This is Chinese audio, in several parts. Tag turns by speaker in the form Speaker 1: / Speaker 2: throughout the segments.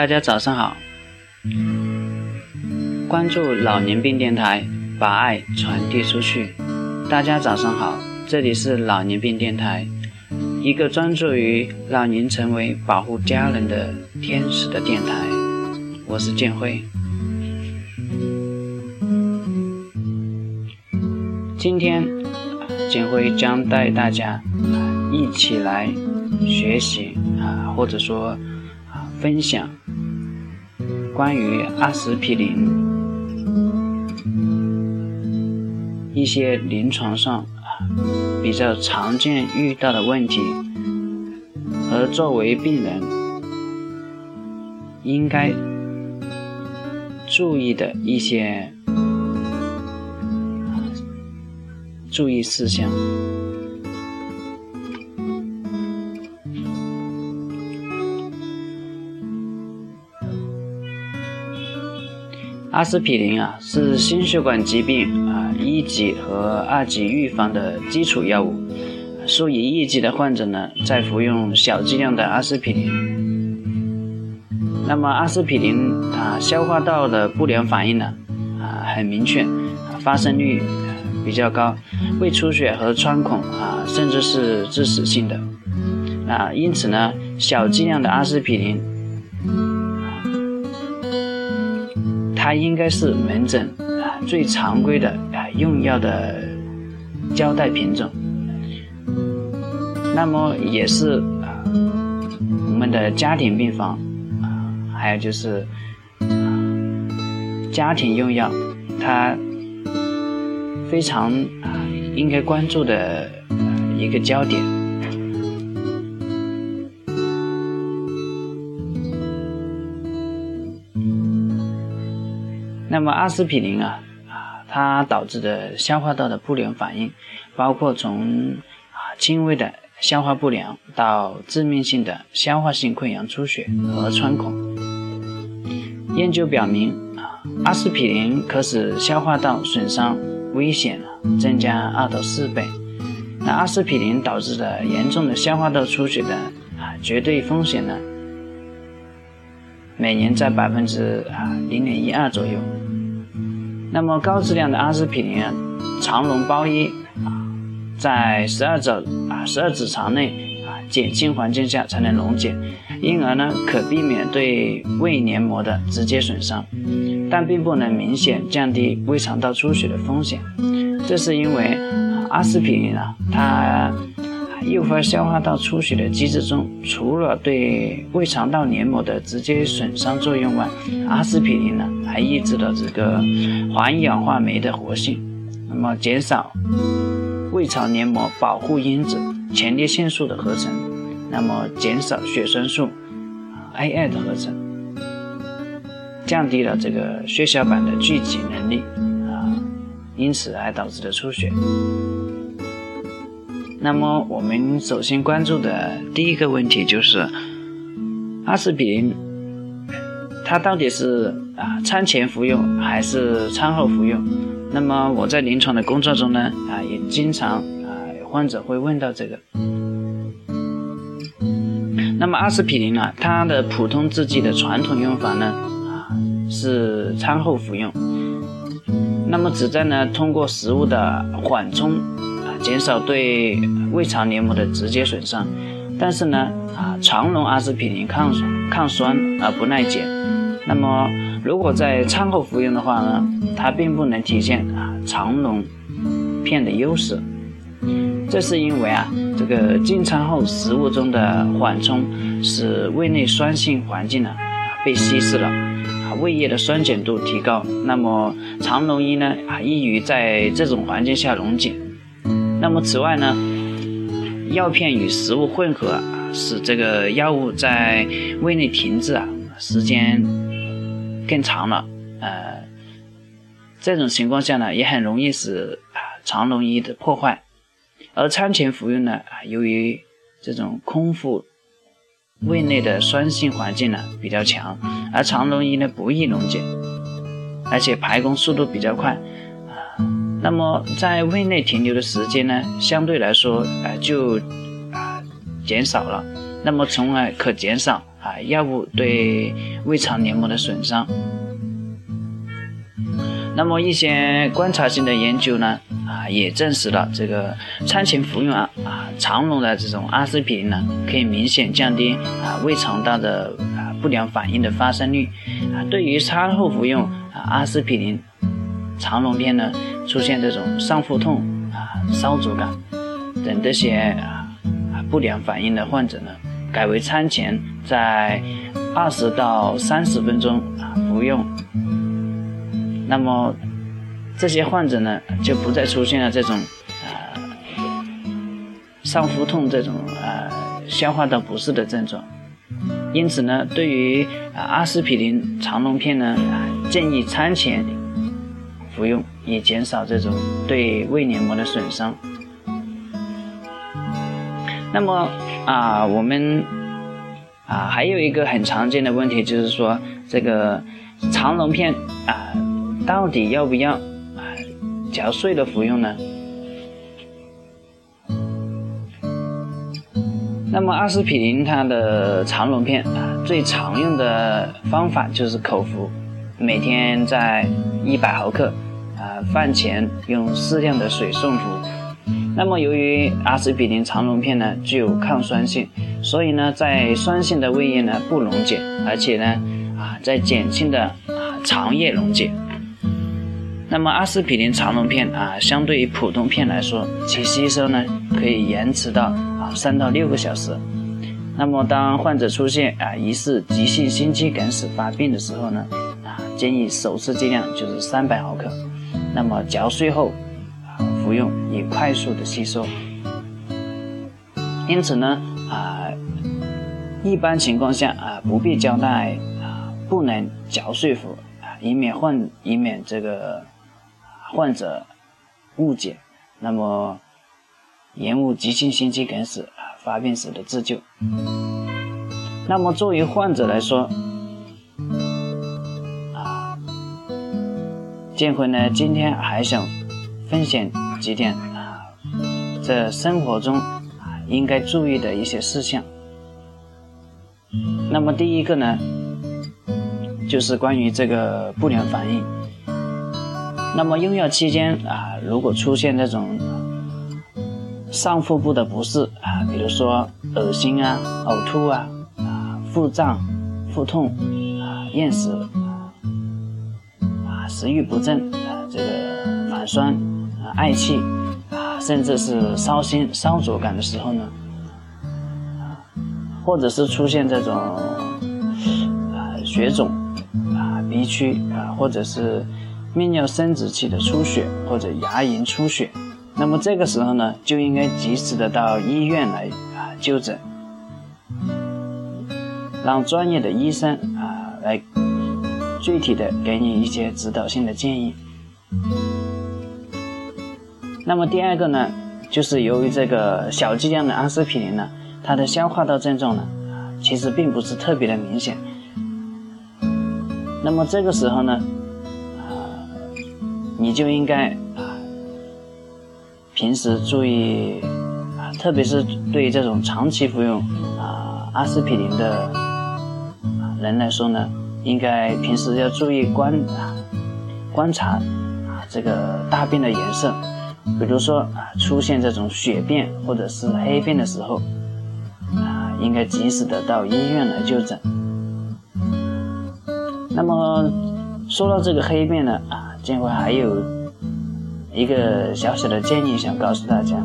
Speaker 1: 大家早上好，关注老年病电台，把爱传递出去。大家早上好，这里是老年病电台，一个专注于让您成为保护家人的天使的电台。我是建辉，今天建辉将带大家一起来学习啊，或者说啊分享。关于阿司匹林一些临床上比较常见遇到的问题，而作为病人应该注意的一些注意事项。阿司匹林啊，是心血管疾病啊一级和二级预防的基础药物。属于一级的患者呢，在服用小剂量的阿司匹林。那么阿司匹林它消化道的不良反应呢，啊很明确，发生率比较高，胃出血和穿孔啊，甚至是致死性的。啊，因此呢，小剂量的阿司匹林。它应该是门诊啊最常规的啊用药的胶带品种，那么也是啊我们的家庭病房啊，还有就是家庭用药，它非常啊应该关注的一个焦点。那么阿司匹林啊啊，它导致的消化道的不良反应，包括从啊轻微的消化不良到致命性的消化性溃疡出血和穿孔。研究表明啊，阿司匹林可使消化道损伤危险增加二到四倍。那阿司匹林导致的严重的消化道出血的啊绝对风险呢？每年在百分之啊零点一二左右。那么高质量的阿司匹林啊，肠溶包衣啊，在十二指啊十二指肠内啊减轻环境下才能溶解，因而呢可避免对胃黏膜的直接损伤，但并不能明显降低胃肠道出血的风险。这是因为阿司匹林啊，它。诱发消化道出血的机制中，除了对胃肠道黏膜的直接损伤作用外，阿司匹林呢还抑制了这个环氧化酶的活性，那么减少胃肠黏膜保护因子前列腺素的合成，那么减少血栓素 A2 的合成，降低了这个血小板的聚集能力啊，因此而导致的出血。那么我们首先关注的第一个问题就是阿司匹林，它到底是啊餐前服用还是餐后服用？那么我在临床的工作中呢啊也经常啊患者会问到这个。那么阿司匹林呢，它的普通制剂的传统用法呢啊是餐后服用，那么旨在呢通过食物的缓冲。减少对胃肠黏膜的直接损伤，但是呢，啊，肠溶阿司匹林抗抗酸而不耐碱。那么，如果在餐后服用的话呢，它并不能体现啊肠溶片的优势。这是因为啊，这个进餐后食物中的缓冲使胃内酸性环境呢被稀释了，啊，胃液的酸碱度提高。那么，肠溶液呢啊易于在这种环境下溶解。那么此外呢，药片与食物混合，使这个药物在胃内停滞啊时间更长了，呃，这种情况下呢，也很容易使啊肠溶液的破坏。而餐前服用呢，由于这种空腹，胃内的酸性环境呢比较强，而肠溶液呢不易溶解，而且排空速度比较快。那么在胃内停留的时间呢，相对来说，啊就啊减少了，那么从而可减少啊药物对胃肠黏膜的损伤。那么一些观察性的研究呢，啊也证实了这个餐前服用啊啊长龙的这种阿司匹林呢，可以明显降低啊胃肠道的啊不良反应的发生率。啊，对于餐后服用啊阿司匹林长龙片呢，出现这种上腹痛啊烧灼感等这些啊不良反应的患者呢，改为餐前在二十到三十分钟啊服用。那么这些患者呢，就不再出现了这种啊上腹痛这种啊消化道不适的症状。因此呢，对于阿司匹林肠龙片呢，建议餐前服用，以减少这种对胃黏膜的损伤。那么啊，我们啊还有一个很常见的问题，就是说这个肠溶片啊。到底要不要啊嚼碎了服用呢？那么阿司匹林它的肠溶片啊，最常用的方法就是口服，每天在一百毫克，饭前用适量的水送服。那么由于阿司匹林肠溶片呢具有抗酸性，所以呢在酸性的胃液呢不溶解，而且呢啊在减轻的啊肠液溶解。那么阿司匹林肠溶片啊，相对于普通片来说，其吸收呢可以延迟到啊三到六个小时。那么当患者出现啊疑似急性心肌梗死发病的时候呢，啊建议首次剂量就是三百毫克。那么嚼碎后啊服用，以快速的吸收。因此呢啊一般情况下啊不必交代啊不能嚼碎服啊，以免患以免这个。患者误解，那么延误急性心肌梗死啊发病时的自救。那么作为患者来说，建辉呢今天还想分享几点啊，在生活中啊应该注意的一些事项。那么第一个呢，就是关于这个不良反应。那么用药期间啊，如果出现这种上腹部的不适啊，比如说恶心啊、呕吐啊、啊腹胀、腹痛啊、厌食、食欲不振啊、这个反酸啊、嗳气啊，甚至是烧心、烧灼感的时候呢，啊，或者是出现这种啊血肿啊、鼻区啊，或者是。泌尿生殖器的出血或者牙龈出血，那么这个时候呢，就应该及时的到医院来啊就诊，让专业的医生啊来具体的给你一些指导性的建议。那么第二个呢，就是由于这个小剂量的阿司匹林呢，它的消化道症状呢，其实并不是特别的明显。那么这个时候呢。你就应该啊，平时注意啊，特别是对于这种长期服用啊阿司匹林的人来说呢，应该平时要注意观啊观察啊这个大便的颜色，比如说啊出现这种血便或者是黑便的时候啊，应该及时的到医院来就诊。那么说到这个黑便呢啊。建辉还有一个小小的建议想告诉大家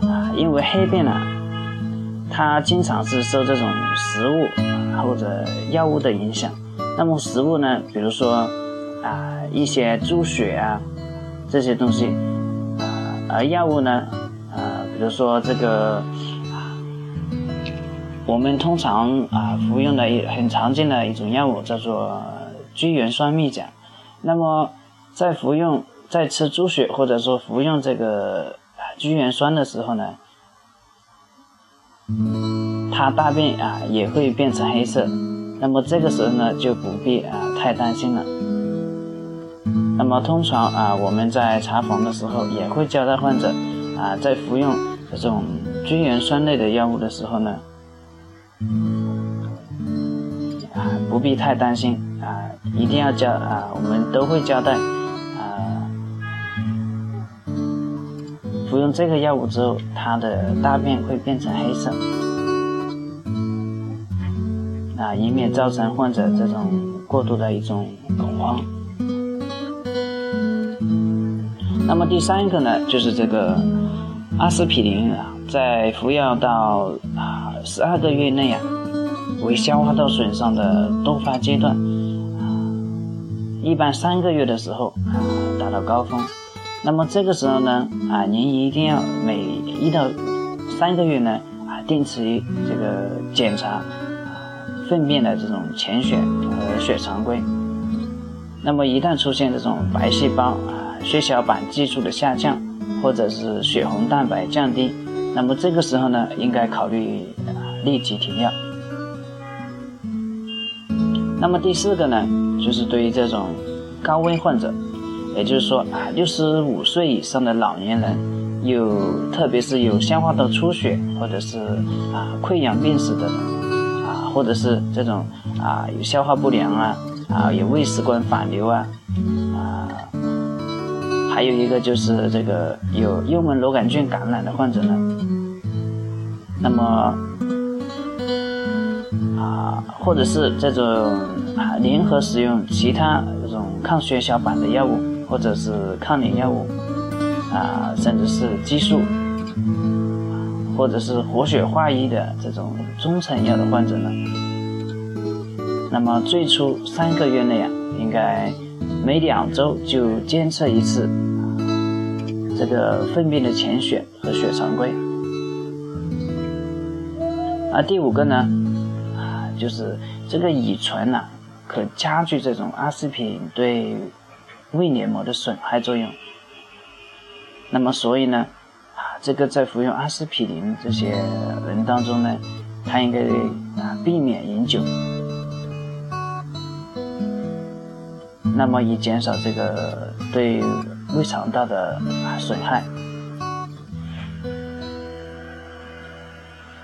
Speaker 1: 啊，因为黑便呢，它经常是受这种食物或者药物的影响。那么食物呢，比如说啊一些猪血啊这些东西啊，而药物呢啊，比如说这个我们通常啊服用的一很常见的一种药物叫做聚元酸蜜钾，那么。在服用、在吃猪血或者说服用这个聚元酸的时候呢，它大便啊也会变成黑色。那么这个时候呢就不必啊太担心了。那么通常啊我们在查房的时候也会交代患者啊在服用这种聚元酸类的药物的时候呢，啊不必太担心啊，一定要交啊，我们都会交代啊。服用这个药物之后，他的大便会变成黑色啊，以免造成患者这种过度的一种恐慌。那么第三个呢，就是这个阿司匹林啊，在服药到啊十二个月内啊。为消化道损伤的多发阶段，啊，一般三个月的时候啊达到高峰，那么这个时候呢，啊，您一定要每一到三个月呢，啊，定期这个检查粪便的这种潜血和血常规。那么一旦出现这种白细胞啊血小板计数的下降，或者是血红蛋白降低，那么这个时候呢，应该考虑立即停药。那么第四个呢，就是对于这种高危患者，也就是说啊，六十五岁以上的老年人，有特别是有消化道出血或者是啊溃疡病史的，或者是这种啊有消化不良啊啊有胃食管反流啊啊，还有一个就是这个有幽门螺杆菌感染的患者呢，那么啊。或者是这种啊联合使用其他这种抗血小板的药物，或者是抗凝药物，啊，甚至是激素，或者是活血化瘀的这种中成药的患者呢，那么最初三个月内啊，应该每两周就监测一次这个粪便的潜血和血常规。而第五个呢？就是这个乙醇呢，可加剧这种阿司匹林对胃黏膜的损害作用。那么，所以呢，这个在服用阿司匹林这些人当中呢，他应该啊避免饮酒，那么以减少这个对胃肠道的损害。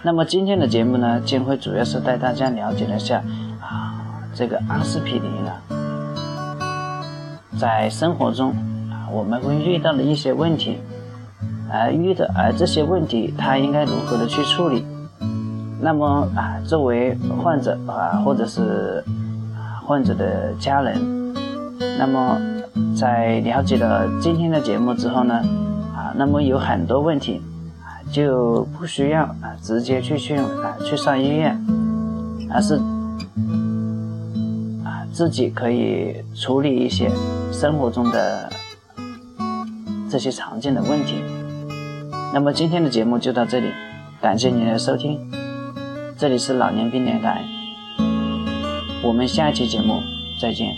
Speaker 1: 那么今天的节目呢，将会主要是带大家了解一下啊，这个阿司匹林啊，在生活中啊，我们会遇到的一些问题，而遇的而这些问题，他应该如何的去处理？那么啊，作为患者啊，或者是患者的家人，那么在了解了今天的节目之后呢，啊，那么有很多问题啊。就不需要啊，直接去去啊去上医院，而是啊自己可以处理一些生活中的这些常见的问题。那么今天的节目就到这里，感谢您的收听，这里是老年病电台，我们下一期节目再见。